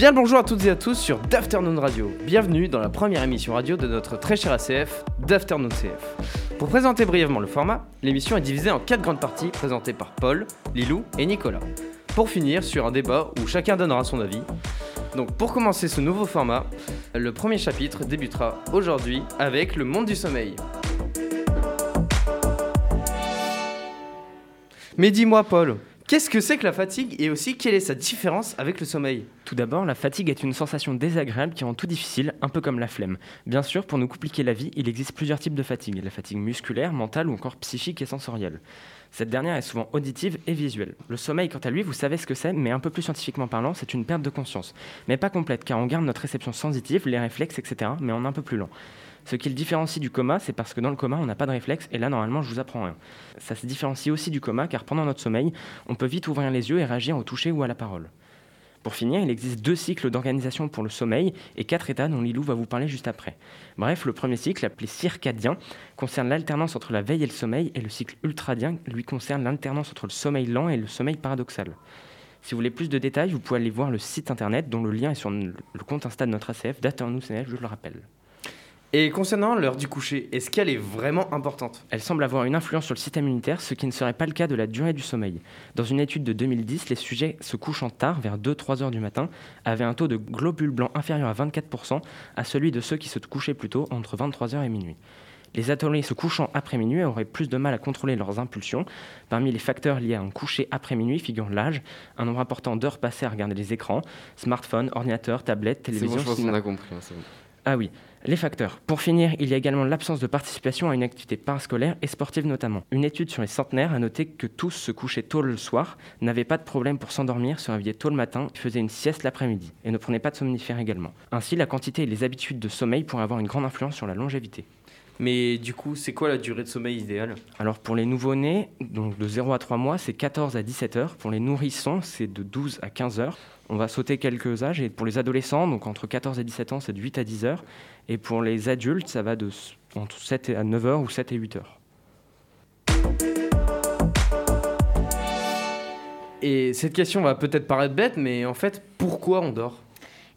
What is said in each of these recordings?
Bien bonjour à toutes et à tous sur d'Afternoon Radio. Bienvenue dans la première émission radio de notre très cher ACF, d'Afternoon CF. Pour présenter brièvement le format, l'émission est divisée en quatre grandes parties présentées par Paul, Lilou et Nicolas. Pour finir sur un débat où chacun donnera son avis. Donc pour commencer ce nouveau format, le premier chapitre débutera aujourd'hui avec le monde du sommeil. Mais dis-moi Paul, Qu'est-ce que c'est que la fatigue et aussi quelle est sa différence avec le sommeil Tout d'abord, la fatigue est une sensation désagréable qui rend tout difficile, un peu comme la flemme. Bien sûr, pour nous compliquer la vie, il existe plusieurs types de fatigue. La fatigue musculaire, mentale ou encore psychique et sensorielle. Cette dernière est souvent auditive et visuelle. Le sommeil, quant à lui, vous savez ce que c'est, mais un peu plus scientifiquement parlant, c'est une perte de conscience. Mais pas complète, car on garde notre réception sensitive, les réflexes, etc., mais en un peu plus lent. Ce qui le différencie du coma, c'est parce que dans le coma, on n'a pas de réflexe, et là, normalement, je vous apprends rien. Ça se différencie aussi du coma, car pendant notre sommeil, on peut vite ouvrir les yeux et réagir au toucher ou à la parole. Pour finir, il existe deux cycles d'organisation pour le sommeil et quatre états dont Lilou va vous parler juste après. Bref, le premier cycle, appelé circadien, concerne l'alternance entre la veille et le sommeil, et le cycle ultradien, lui, concerne l'alternance entre le sommeil lent et le sommeil paradoxal. Si vous voulez plus de détails, vous pouvez aller voir le site internet dont le lien est sur le compte Insta de notre ACF, Daternou je le rappelle. Et concernant l'heure du coucher, est-ce qu'elle est vraiment importante? Elle semble avoir une influence sur le système immunitaire, ce qui ne serait pas le cas de la durée du sommeil. Dans une étude de 2010, les sujets se couchant tard, vers 2-3 heures du matin, avaient un taux de globules blancs inférieur à 24% à celui de ceux qui se couchaient plus tôt, entre 23h et minuit. Les ateliers se couchant après minuit auraient plus de mal à contrôler leurs impulsions. Parmi les facteurs liés à un coucher après minuit figurent l'âge, un nombre important d'heures passées à regarder les écrans, smartphones, ordinateurs, tablettes, télévision. C'est bon, je pense qu'on a compris. Hein, ah oui. Les facteurs. Pour finir, il y a également l'absence de participation à une activité parascolaire et sportive notamment. Une étude sur les centenaires a noté que tous se couchaient tôt le soir, n'avaient pas de problème pour s'endormir, se réveillaient tôt le matin, faisaient une sieste l'après-midi et ne prenaient pas de somnifères également. Ainsi, la quantité et les habitudes de sommeil pourraient avoir une grande influence sur la longévité. Mais du coup, c'est quoi la durée de sommeil idéale? Alors pour les nouveau-nés, donc de 0 à 3 mois, c'est 14 à 17 heures. Pour les nourrissons, c'est de 12 à 15 heures. On va sauter quelques âges. Et pour les adolescents, donc entre 14 et 17 ans, c'est de 8 à 10 heures. Et pour les adultes, ça va de entre 7 à 9 heures ou 7 et 8 heures. Et cette question va peut-être paraître bête, mais en fait, pourquoi on dort?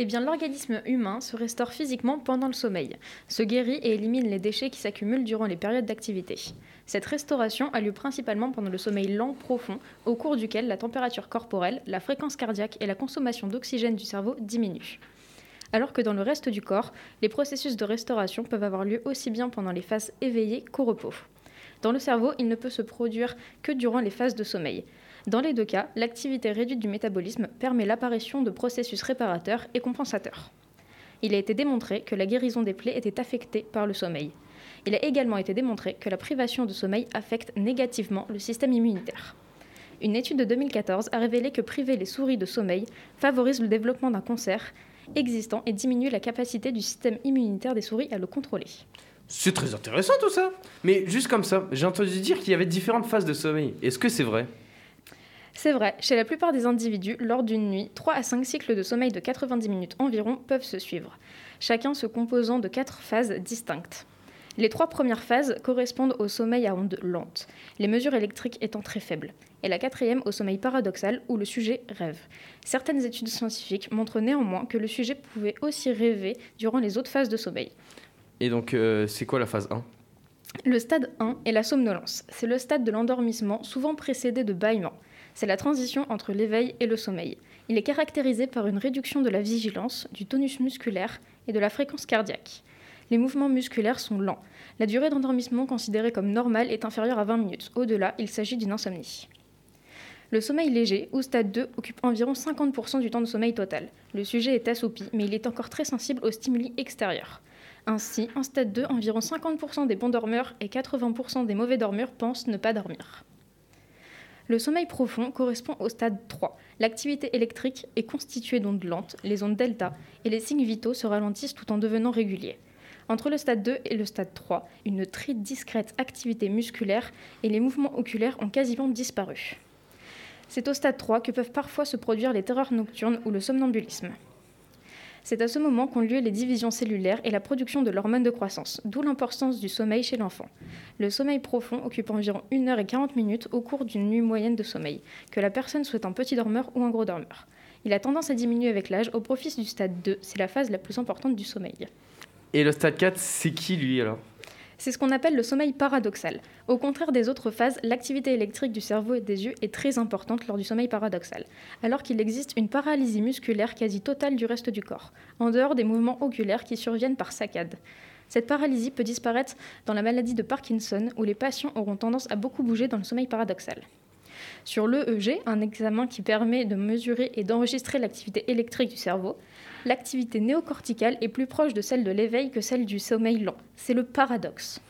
Eh l'organisme humain se restaure physiquement pendant le sommeil, se guérit et élimine les déchets qui s'accumulent durant les périodes d'activité. Cette restauration a lieu principalement pendant le sommeil lent profond, au cours duquel la température corporelle, la fréquence cardiaque et la consommation d'oxygène du cerveau diminuent. Alors que dans le reste du corps, les processus de restauration peuvent avoir lieu aussi bien pendant les phases éveillées qu'au repos. Dans le cerveau, il ne peut se produire que durant les phases de sommeil. Dans les deux cas, l'activité réduite du métabolisme permet l'apparition de processus réparateurs et compensateurs. Il a été démontré que la guérison des plaies était affectée par le sommeil. Il a également été démontré que la privation de sommeil affecte négativement le système immunitaire. Une étude de 2014 a révélé que priver les souris de sommeil favorise le développement d'un cancer existant et diminue la capacité du système immunitaire des souris à le contrôler. C'est très intéressant tout ça. Mais juste comme ça, j'ai entendu dire qu'il y avait différentes phases de sommeil. Est-ce que c'est vrai? C'est vrai, chez la plupart des individus, lors d'une nuit, 3 à 5 cycles de sommeil de 90 minutes environ peuvent se suivre, chacun se composant de 4 phases distinctes. Les trois premières phases correspondent au sommeil à ondes lentes, les mesures électriques étant très faibles, et la quatrième au sommeil paradoxal où le sujet rêve. Certaines études scientifiques montrent néanmoins que le sujet pouvait aussi rêver durant les autres phases de sommeil. Et donc, euh, c'est quoi la phase 1 Le stade 1 est la somnolence. C'est le stade de l'endormissement, souvent précédé de bâillements. C'est la transition entre l'éveil et le sommeil. Il est caractérisé par une réduction de la vigilance, du tonus musculaire et de la fréquence cardiaque. Les mouvements musculaires sont lents. La durée d'endormissement considérée comme normale est inférieure à 20 minutes. Au-delà, il s'agit d'une insomnie. Le sommeil léger, ou stade 2, occupe environ 50% du temps de sommeil total. Le sujet est assoupi, mais il est encore très sensible aux stimuli extérieurs. Ainsi, en stade 2, environ 50% des bons dormeurs et 80% des mauvais dormeurs pensent ne pas dormir. Le sommeil profond correspond au stade 3. L'activité électrique est constituée d'ondes lentes, les ondes delta, et les signes vitaux se ralentissent tout en devenant réguliers. Entre le stade 2 et le stade 3, une très discrète activité musculaire et les mouvements oculaires ont quasiment disparu. C'est au stade 3 que peuvent parfois se produire les terreurs nocturnes ou le somnambulisme. C'est à ce moment qu'ont lieu les divisions cellulaires et la production de l'hormone de croissance, d'où l'importance du sommeil chez l'enfant. Le sommeil profond occupe environ 1 heure et 40 minutes au cours d'une nuit moyenne de sommeil, que la personne soit un petit dormeur ou un gros dormeur. Il a tendance à diminuer avec l'âge au profit du stade 2, c'est la phase la plus importante du sommeil. Et le stade 4, c'est qui lui alors? C'est ce qu'on appelle le sommeil paradoxal. Au contraire des autres phases, l'activité électrique du cerveau et des yeux est très importante lors du sommeil paradoxal, alors qu'il existe une paralysie musculaire quasi totale du reste du corps, en dehors des mouvements oculaires qui surviennent par saccades. Cette paralysie peut disparaître dans la maladie de Parkinson, où les patients auront tendance à beaucoup bouger dans le sommeil paradoxal. Sur l'EEG, un examen qui permet de mesurer et d'enregistrer l'activité électrique du cerveau, l'activité néocorticale est plus proche de celle de l'éveil que celle du sommeil lent. C'est le paradoxe.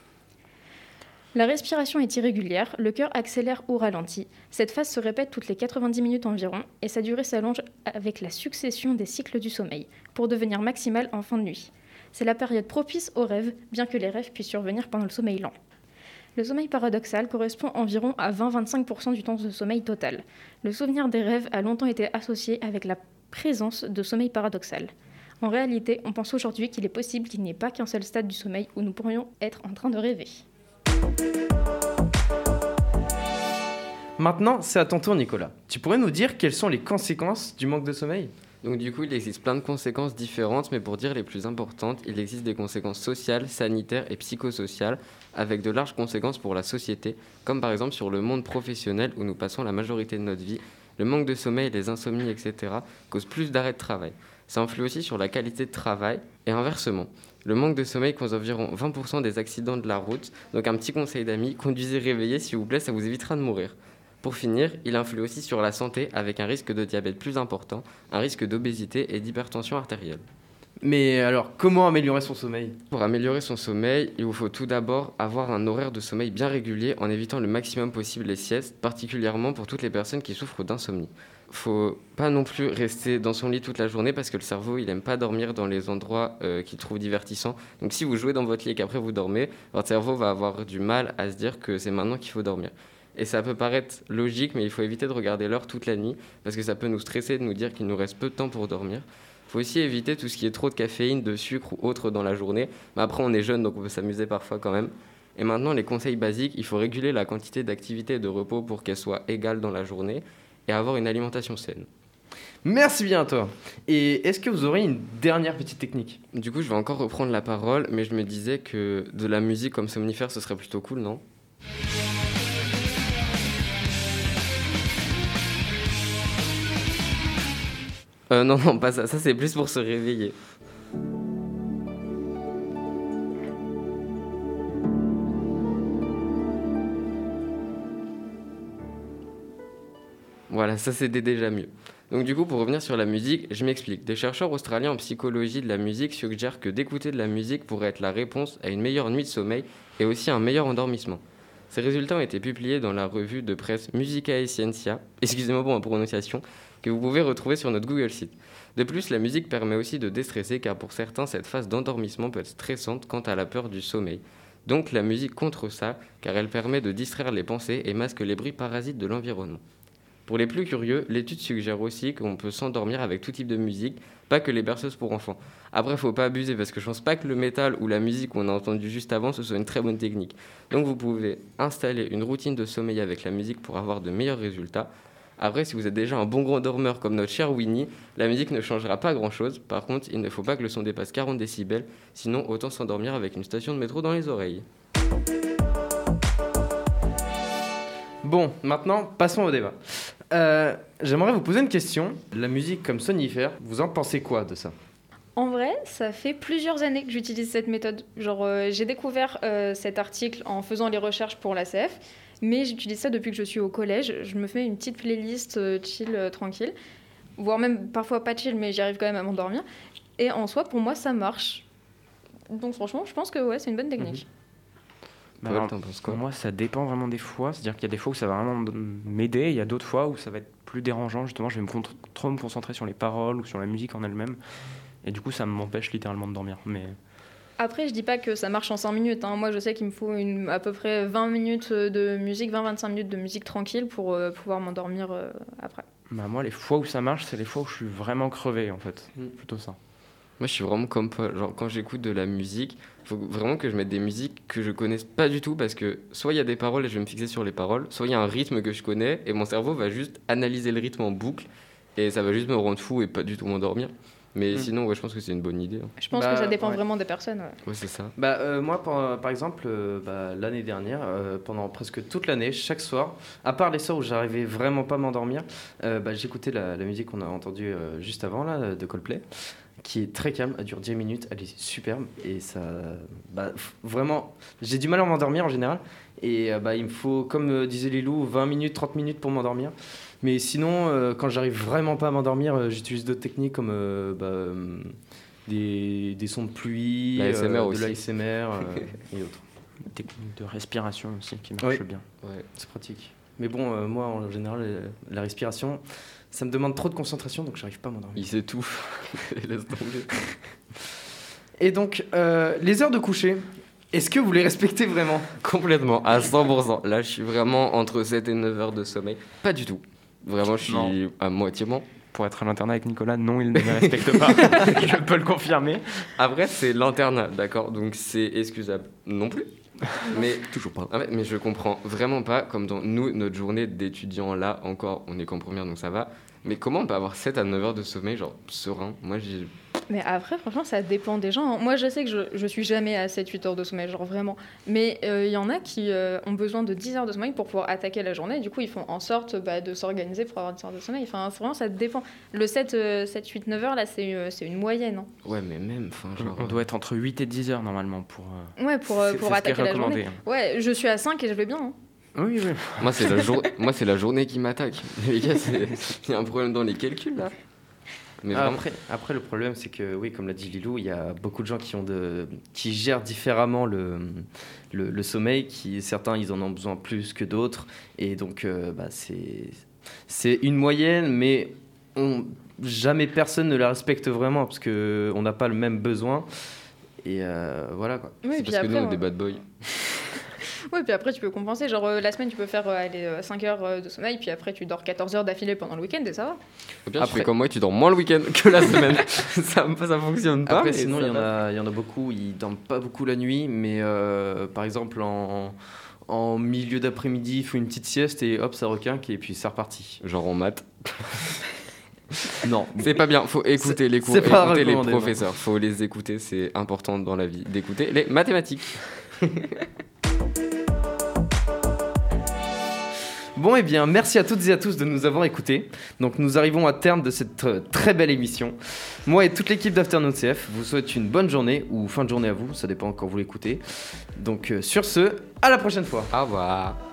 La respiration est irrégulière, le cœur accélère ou ralentit. Cette phase se répète toutes les 90 minutes environ et sa durée s'allonge avec la succession des cycles du sommeil, pour devenir maximale en fin de nuit. C'est la période propice aux rêves, bien que les rêves puissent survenir pendant le sommeil lent. Le sommeil paradoxal correspond environ à 20-25% du temps de sommeil total. Le souvenir des rêves a longtemps été associé avec la présence de sommeil paradoxal. En réalité, on pense aujourd'hui qu'il est possible qu'il n'y ait pas qu'un seul stade du sommeil où nous pourrions être en train de rêver. Maintenant, c'est à ton tour, Nicolas. Tu pourrais nous dire quelles sont les conséquences du manque de sommeil? Donc du coup, il existe plein de conséquences différentes, mais pour dire les plus importantes, il existe des conséquences sociales, sanitaires et psychosociales, avec de larges conséquences pour la société, comme par exemple sur le monde professionnel où nous passons la majorité de notre vie. Le manque de sommeil, les insomnies, etc., causent plus d'arrêts de travail. Ça influe aussi sur la qualité de travail et inversement. Le manque de sommeil cause environ 20% des accidents de la route. Donc un petit conseil d'amis, conduisez réveillé s'il vous plaît, ça vous évitera de mourir. Pour finir, il influe aussi sur la santé avec un risque de diabète plus important, un risque d'obésité et d'hypertension artérielle. Mais alors, comment améliorer son sommeil? Pour améliorer son sommeil, il vous faut tout d'abord avoir un horaire de sommeil bien régulier en évitant le maximum possible les siestes, particulièrement pour toutes les personnes qui souffrent d'insomnie. Faut pas non plus rester dans son lit toute la journée parce que le cerveau, il aime pas dormir dans les endroits euh, qu'il trouve divertissants. Donc si vous jouez dans votre lit et qu'après vous dormez, votre cerveau va avoir du mal à se dire que c'est maintenant qu'il faut dormir. Et ça peut paraître logique, mais il faut éviter de regarder l'heure toute la nuit, parce que ça peut nous stresser de nous dire qu'il nous reste peu de temps pour dormir. Il faut aussi éviter tout ce qui est trop de caféine, de sucre ou autre dans la journée. Mais après, on est jeune, donc on peut s'amuser parfois quand même. Et maintenant, les conseils basiques, il faut réguler la quantité d'activité et de repos pour qu'elle soit égale dans la journée et avoir une alimentation saine. Merci bien à toi. Et est-ce que vous aurez une dernière petite technique? Du coup, je vais encore reprendre la parole, mais je me disais que de la musique comme somnifère, ce serait plutôt cool, non? Euh, non, non, pas ça. Ça, c'est plus pour se réveiller. Voilà, ça c'était déjà mieux. Donc du coup, pour revenir sur la musique, je m'explique. Des chercheurs australiens en psychologie de la musique suggèrent que d'écouter de la musique pourrait être la réponse à une meilleure nuit de sommeil et aussi un meilleur endormissement. Ces résultats ont été publiés dans la revue de presse Musica e Scientia, excusez-moi pour ma prononciation, que vous pouvez retrouver sur notre Google Site. De plus, la musique permet aussi de déstresser car pour certains, cette phase d'endormissement peut être stressante quant à la peur du sommeil. Donc la musique contre ça car elle permet de distraire les pensées et masque les bruits parasites de l'environnement. Pour les plus curieux, l'étude suggère aussi qu'on peut s'endormir avec tout type de musique, pas que les berceuses pour enfants. Après, faut pas abuser parce que je pense pas que le métal ou la musique qu'on a entendu juste avant ce soit une très bonne technique. Donc vous pouvez installer une routine de sommeil avec la musique pour avoir de meilleurs résultats. Après, si vous êtes déjà un bon gros dormeur comme notre cher Winnie, la musique ne changera pas grand-chose. Par contre, il ne faut pas que le son dépasse 40 décibels, sinon autant s'endormir avec une station de métro dans les oreilles. Bon, maintenant, passons au débat. Euh, j'aimerais vous poser une question. La musique comme sonifère, vous en pensez quoi de ça? En vrai, ça fait plusieurs années que j'utilise cette méthode. Genre, euh, j'ai découvert euh, cet article en faisant les recherches pour la CF. Mais j'utilise ça depuis que je suis au collège. Je me fais une petite playlist euh, chill, tranquille. Voire même parfois pas chill, mais j'y arrive quand même à m'endormir. Et en soi, pour moi, ça marche. Donc franchement, je pense que ouais, c'est une bonne technique. Bah pour moi, ça dépend vraiment des fois. C'est-à-dire qu'il y a des fois où ça va vraiment m'aider, il y a d'autres fois où ça va être plus dérangeant. Justement, je vais me trop me concentrer sur les paroles ou sur la musique en elle-même. Et du coup, ça m'empêche littéralement de dormir. Mais après, je dis pas que ça marche en 5 minutes. Hein. Moi, je sais qu'il me faut une, à peu près 20 minutes de musique, 20-25 minutes de musique tranquille pour euh, pouvoir m'endormir euh, après. Bah, moi, les fois où ça marche, c'est les fois où je suis vraiment crevé, en fait. Mm. Plutôt ça. Moi, je suis vraiment comme Paul. Genre, quand j'écoute de la musique, il faut vraiment que je mette des musiques que je connaisse pas du tout parce que soit il y a des paroles et je vais me fixer sur les paroles, soit il y a un rythme que je connais et mon cerveau va juste analyser le rythme en boucle Et ça va juste me rendre fou et pas du tout m'endormir. Mais Mm. sinon, ouais, je pense que c'est une bonne idée. hein. Je pense Bah, que ça dépend ouais. vraiment des personnes. ouais. Ouais, c'est ça. Bah, euh, moi, par, par exemple, euh, bah, l'année dernière, euh, pendant presque toute l'année, chaque soir, à part les soirs où j'arrivais vraiment pas à m'endormir, euh, bah, j'écoutais la, la musique qu'on a entendue euh, juste avant, là, de Coldplay, qui est très calme, elle dure 10 minutes, elle est superbe, et ça... Bah, vraiment, j'ai du mal à m'endormir en général, et euh, bah, il me faut, comme euh, disait Lilou, 20 minutes, 30 minutes pour m'endormir. Mais sinon, euh, quand j'arrive vraiment pas à m'endormir, euh, j'utilise d'autres techniques comme euh, bah, des, des sons de pluie, euh, de l'ASMR euh, et autres. Technique de respiration aussi qui marche Oui. bien. Ouais. C'est pratique. Mais bon, euh, moi, en général, euh, la respiration, ça me demande trop de concentration, donc j'arrive pas à m'endormir. Il s'étouffe. Laisse tomber. Et donc, euh, les heures de coucher, est-ce que vous les respectez vraiment? Complètement, à 100%. Là, je suis vraiment entre 7 et 9 heures de sommeil. Pas du tout. Vraiment, je suis Non. à moitié bon. Pour être à l'internat avec Nicolas, non, il ne les respecte pas. Je peux le confirmer. Après, c'est l'internat, d'accord? Donc c'est excusable non plus. Mais toujours pas. mais je comprends vraiment pas, comme dans nous, notre journée d'étudiant là, encore, on est qu'en première donc ça va. Mais comment on peut avoir 7 à 9 heures de sommeil, genre serein? Moi, j'ai. Mais après, franchement, ça dépend des gens. hein. Moi, je sais que je, je suis jamais à 7-8 heures de sommeil, genre vraiment. Mais euh, il y en a qui euh, ont besoin de 10 heures de sommeil pour pouvoir attaquer la journée. Du coup, ils font en sorte bah, de s'organiser pour avoir 10 heures de sommeil. Enfin, vraiment, ça dépend. Le 7, euh, 7 8, 9 heures, là, c'est euh, c'est une moyenne. hein. Ouais, mais même, enfin, genre. On doit être entre 8 et 10 heures normalement pour, euh, Ouais, pour, euh, pour attaquer la journée. hein. Ouais, je suis à 5 et je vais bien. hein. Oui, oui. Moi, c'est la, jour... Moi, c'est la journée qui m'attaque. Les gars, il y a un problème dans les calculs là. Mais vraiment. après, après, le problème, c'est que, oui, comme l'a dit Lilou, il y a beaucoup de gens qui, ont de, qui gèrent différemment le, le, le sommeil. Qui, certains, ils en ont besoin plus que d'autres. Et donc, euh, bah, c'est c'est une moyenne, mais on, jamais personne ne la respecte vraiment parce qu'on n'a pas le même besoin. Et euh, voilà quoi. Oui, c'est parce que nous, on est des bad boys. Ouais, puis après, tu peux compenser. Genre, euh, la semaine, tu peux faire euh, aller, 5 heures euh, de sommeil, puis après, tu dors 14 heures d'affilée pendant le week-end et ça va. Tu Après- fais comme moi, tu dors moins le week-end que la semaine. ça, ça fonctionne pas. Après, sinon, il y, en a, il y en a beaucoup, ils dorment pas beaucoup la nuit, mais euh, par exemple, en, en milieu d'après-midi, il faut une petite sieste et hop, ça requinque et puis c'est reparti. Genre en maths. Non, C'est pas bien, faut écouter les cours, écouter les recommandé, non. professeurs, faut les écouter, c'est important dans la vie d'écouter les mathématiques. Bon, et bien, merci à toutes et à tous de nous avoir écoutés. Donc, nous arrivons à terme de cette euh, très belle émission. Moi et toute l'équipe d'Afternoon CF vous souhaite une bonne journée ou fin de journée à vous, ça dépend quand vous l'écoutez. Donc, euh, sur ce, à la prochaine fois. Au revoir.